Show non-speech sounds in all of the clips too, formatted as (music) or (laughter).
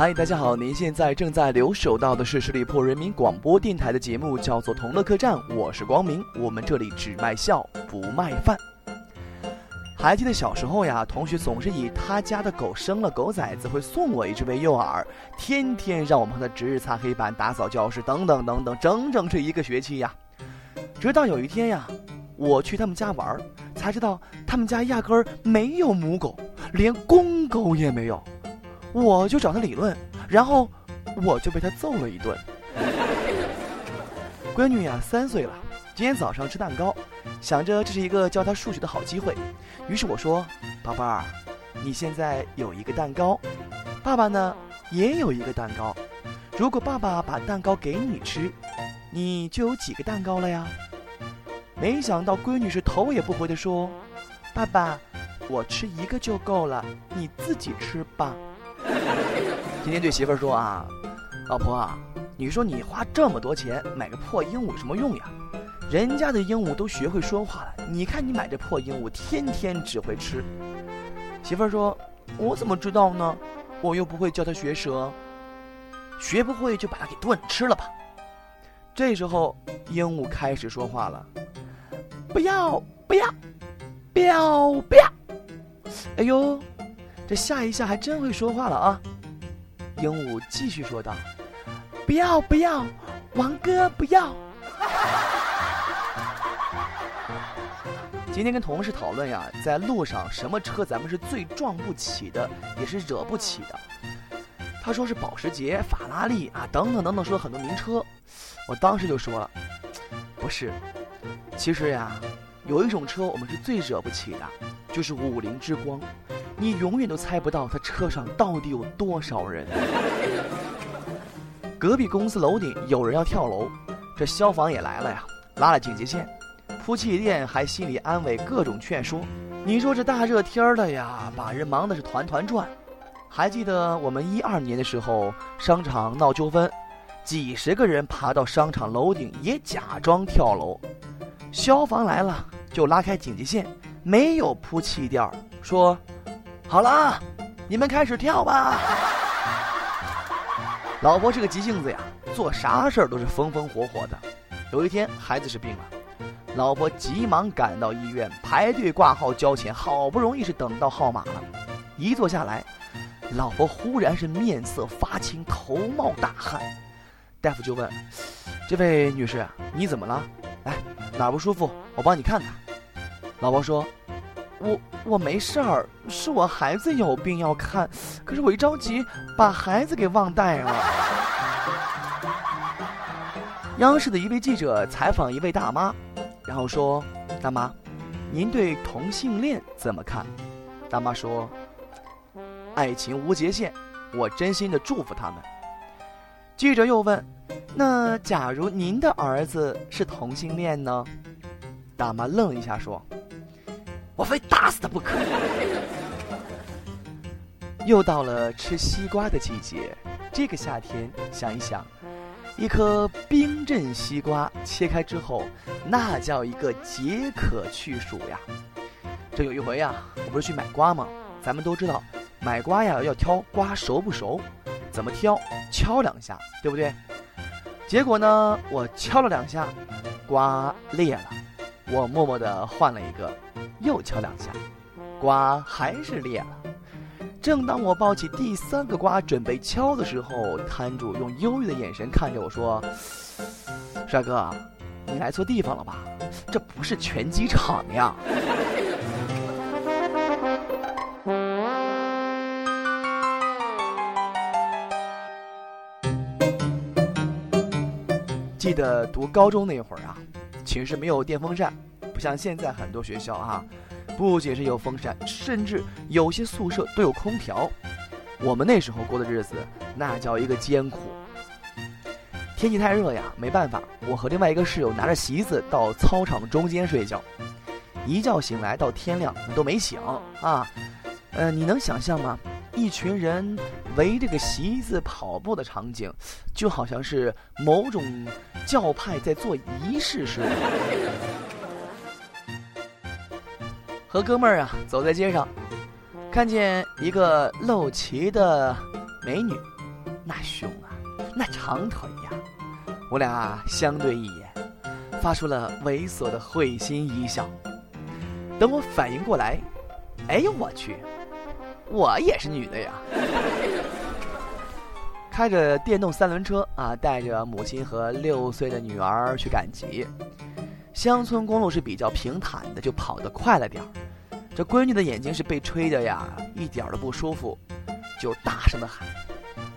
嗨，大家好！您现在正在留守到的是十里铺人民广播电台的节目，叫做《同乐客栈》，我是光明。我们这里只卖笑不卖饭。还记得小时候呀，同学总是以他家的狗生了狗崽子会送我一只为诱饵，天天让我们和他值日擦黑板、打扫教室等等等等，整整是一个学期呀。直到有一天呀，我去他们家玩，才知道他们家压根儿没有母狗，连公狗也没有。我就找他理论，然后我就被他揍了一顿。(laughs) 闺女呀，三岁了，今天早上吃蛋糕，想着这是一个教她数学的好机会，于是我说：“宝贝儿，你现在有一个蛋糕，爸爸呢也有一个蛋糕。如果爸爸把蛋糕给你吃，你就有几个蛋糕了呀？”没想到闺女是头也不回的说：“爸爸，我吃一个就够了，你自己吃吧。” (laughs) 今天对媳妇儿说啊，老婆啊，你说你花这么多钱买个破鹦鹉有什么用呀？人家的鹦鹉都学会说话了，你看你买这破鹦鹉，天天只会吃。媳妇儿说，我怎么知道呢？我又不会教它学舌，学不会就把它给炖吃了吧。这时候鹦鹉开始说话了，不要不要，不要不要，哎呦！这下一下还真会说话了啊！鹦鹉继续说道：“不要不要，王哥不要。”今天跟同事讨论呀，在路上什么车咱们是最撞不起的，也是惹不起的。他说是保时捷、法拉利啊，等等等等，说了很多名车。我当时就说了，不是，其实呀，有一种车我们是最惹不起的，就是五菱之光。你永远都猜不到他车上到底有多少人。隔壁公司楼顶有人要跳楼，这消防也来了呀，拉了警戒线。铺气垫还心里安慰，各种劝说。你说这大热天的呀，把人忙的是团团转。还记得我们一二年的时候，商场闹纠纷，几十个人爬到商场楼顶也假装跳楼。消防来了就拉开警戒线，没有铺气垫，说。好了，你们开始跳吧。(laughs) 老婆是个急性子呀，做啥事儿都是风风火火的。有一天孩子是病了，老婆急忙赶到医院排队挂号交钱，好不容易是等到号码了，一坐下来，老婆忽然是面色发青，头冒大汗。大夫就问：“这位女士，你怎么了？来，哪不舒服？我帮你看看。”老婆说。我我没事儿，是我孩子有病要看，可是我一着急把孩子给忘带了。央视的一位记者采访一位大妈，然后说：“大妈，您对同性恋怎么看？”大妈说：“爱情无界限，我真心的祝福他们。”记者又问：“那假如您的儿子是同性恋呢？”大妈愣一下说。我非打死他不可！又到了吃西瓜的季节，这个夏天，想一想，一颗冰镇西瓜切开之后，那叫一个解渴去暑呀！这有一回呀，我不是去买瓜吗？咱们都知道，买瓜呀要挑瓜熟不熟，怎么挑？敲两下，对不对？结果呢，我敲了两下，瓜裂了，我默默的换了一个。又敲两下，瓜还是裂了。正当我抱起第三个瓜准备敲的时候，摊主用忧郁的眼神看着我说：“帅哥，你来错地方了吧？这不是拳击场呀！”记得读高中那会儿啊，寝室没有电风扇。像现在很多学校啊，不仅是有风扇，甚至有些宿舍都有空调。我们那时候过的日子，那叫一个艰苦。天气太热呀，没办法，我和另外一个室友拿着席子到操场中间睡觉，一觉醒来到天亮都没醒啊。呃，你能想象吗？一群人围着个席子跑步的场景，就好像是某种教派在做仪式似的。和哥们儿啊，走在街上，看见一个露脐的美女，那胸啊，那长腿呀！我俩相对一眼，发出了猥琐的会心一笑。等我反应过来，哎呦我去，我也是女的呀！开着电动三轮车啊，带着母亲和六岁的女儿去赶集。乡村公路是比较平坦的，就跑得快了点儿。这闺女的眼睛是被吹的呀，一点都不舒服，就大声的喊：“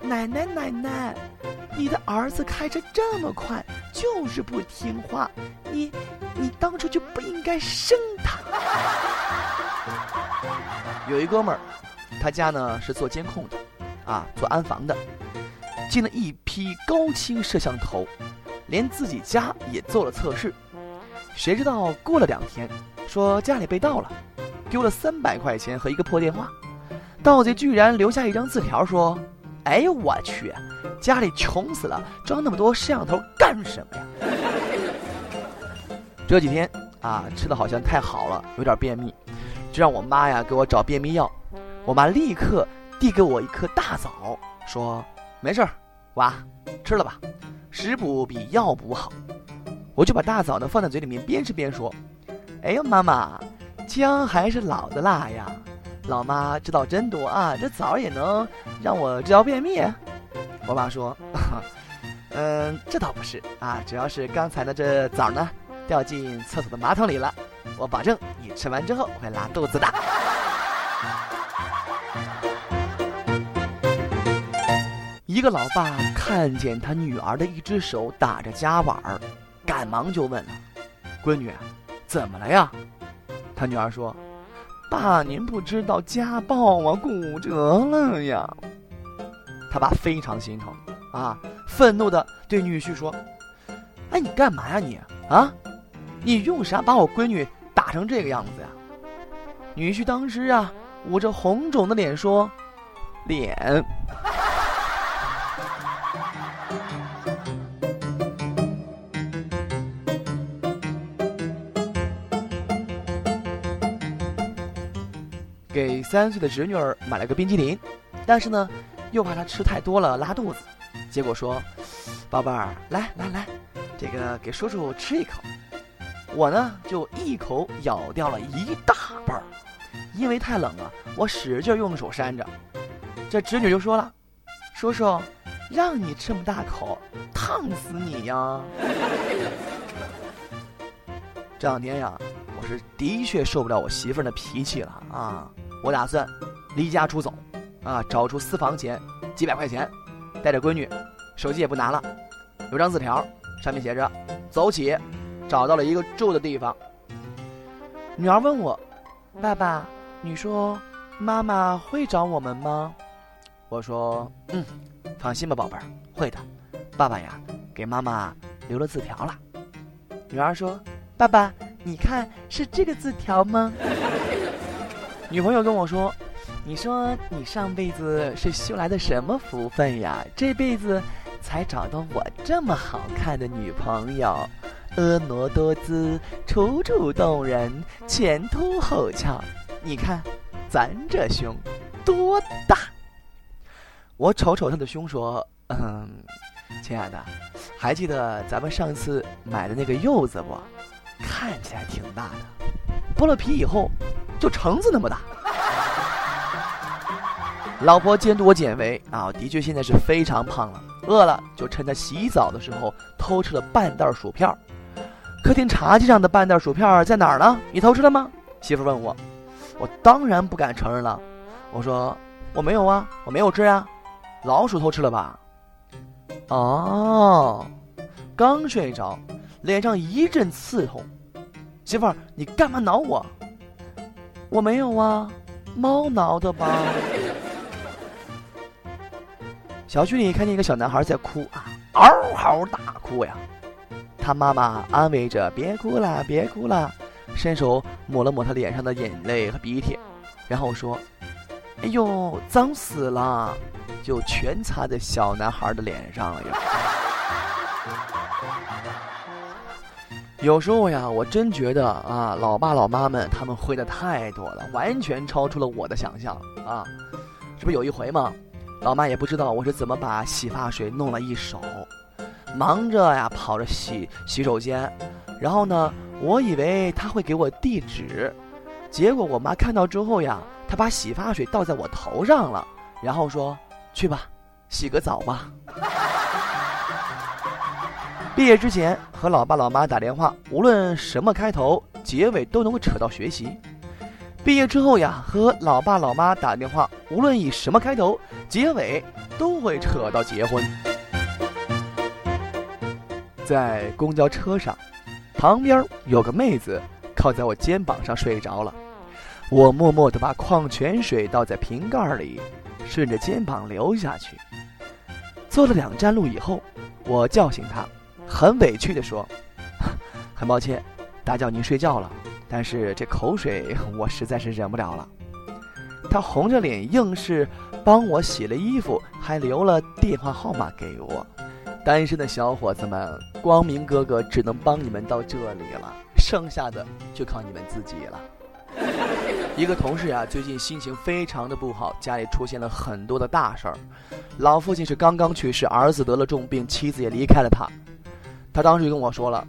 奶奶奶奶，你的儿子开车这么快，就是不听话，你你当初就不应该生他。”有一哥们儿，他家呢是做监控的，啊，做安防的，进了一批高清摄像头，连自己家也做了测试。谁知道过了两天，说家里被盗了，丢了三百块钱和一个破电话，盗贼居然留下一张字条说：“哎呦我去，家里穷死了，装那么多摄像头干什么呀？” (laughs) 这几天啊，吃的好像太好了，有点便秘，就让我妈呀给我找便秘药。我妈立刻递给我一颗大枣，说：“没事儿，娃，吃了吧，食补比药补好。”我就把大枣呢放在嘴里面，边吃边说：“哎呦，妈妈，姜还是老的辣呀！老妈知道真多啊，这枣也能让我治疗便秘。”我妈说：“嗯，这倒不是啊，主要是刚才的这枣呢掉进厕所的马桶里了，我保证你吃完之后会拉肚子的。”一个老爸看见他女儿的一只手打着夹碗儿。赶忙就问了：“闺女，怎么了呀？”他女儿说：“爸，您不知道家暴啊，骨折了呀。”他爸非常心疼啊，愤怒的对女婿说：“哎，你干嘛呀你啊？你用啥把我闺女打成这个样子呀？”女婿当时啊，捂着红肿的脸说：“脸。” (laughs) 给三岁的侄女儿买了个冰激凌，但是呢，又怕她吃太多了拉肚子，结果说：“宝贝儿，来来来，这个给叔叔吃一口。”我呢就一口咬掉了一大半儿，因为太冷了，我使劲用手扇着。这侄女就说了：“叔叔，让你这么大口，烫死你呀！” (laughs) 这两天呀，我是的确受不了我媳妇儿的脾气了啊。我打算离家出走，啊，找出私房钱几百块钱，带着闺女，手机也不拿了，有张字条，上面写着：“走起，找到了一个住的地方。”女儿问我：“爸爸，你说妈妈会找我们吗？”我说：“嗯，放心吧，宝贝儿，会的。爸爸呀，给妈妈留了字条了。”女儿说：“爸爸，你看是这个字条吗？” (laughs) 女朋友跟我说：“你说你上辈子是修来的什么福分呀？这辈子才找到我这么好看的女朋友，婀娜多姿，楚楚动人，前凸后翘。你看，咱这胸多大？”我瞅瞅她的胸，说：“嗯，亲爱的，还记得咱们上次买的那个柚子不？看起来挺大的，剥了皮以后。”就橙子那么大，老婆监督我减肥啊，的确现在是非常胖了。饿了就趁他洗澡的时候偷吃了半袋薯片。客厅茶几上的半袋薯片在哪儿呢？你偷吃了吗？媳妇问我，我当然不敢承认了。我说我没有啊，我没有吃啊，老鼠偷吃了吧？哦，刚睡着，脸上一阵刺痛。媳妇儿，你干嘛挠我？我没有啊，猫挠的吧？小区里看见一个小男孩在哭啊，嗷嗷大哭呀。他妈妈安慰着：“别哭了，别哭了。”伸手抹了抹他脸上的眼泪和鼻涕，然后说：“哎呦，脏死了！”就全擦在小男孩的脸上了呀。有时候呀，我真觉得啊，老爸老妈们他们会的太多了，完全超出了我的想象啊！这不有一回吗？老妈也不知道我是怎么把洗发水弄了一手，忙着呀跑着洗洗手间，然后呢，我以为她会给我地址，结果我妈看到之后呀，她把洗发水倒在我头上了，然后说：“去吧，洗个澡吧。”毕业之前和老爸老妈打电话，无论什么开头，结尾都能够扯到学习。毕业之后呀，和老爸老妈打电话，无论以什么开头，结尾都会扯到结婚。在公交车上，旁边有个妹子靠在我肩膀上睡着了，我默默地把矿泉水倒在瓶盖里，顺着肩膀流下去。坐了两站路以后，我叫醒她。很委屈地说：“很抱歉，打搅您睡觉了。但是这口水 (laughs) 我实在是忍不了了。”他红着脸，硬是帮我洗了衣服，还留了电话号码给我。单身的小伙子们，光明哥哥只能帮你们到这里了，剩下的就靠你们自己了。一个同事呀，最近心情非常的不好，家里出现了很多的大事儿。老父亲是刚刚去世，儿子得了重病，妻子也离开了他。他当时就跟我说了：“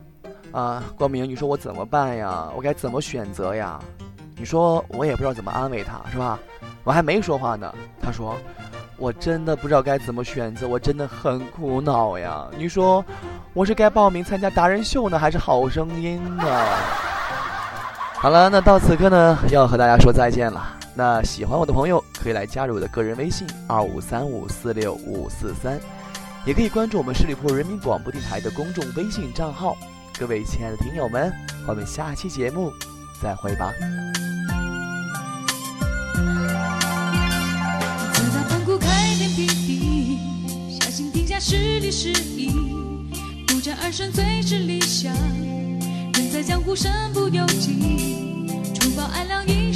啊，光明，你说我怎么办呀？我该怎么选择呀？你说我也不知道怎么安慰他，是吧？”我还没说话呢，他说：“我真的不知道该怎么选择，我真的很苦恼呀。你说我是该报名参加达人秀呢，还是好声音呢？”好了，那到此刻呢，要和大家说再见了。那喜欢我的朋友可以来加入我的个人微信：二五三五四六五四三。也可以关注我们十里铺人民广播电台的公众微信账号。各位亲爱的听友们，我们下期节目再会吧。走到盘古开天辟地，小心天下是理是义，不战而胜最是理想。人在江湖身不由己。除暴安良一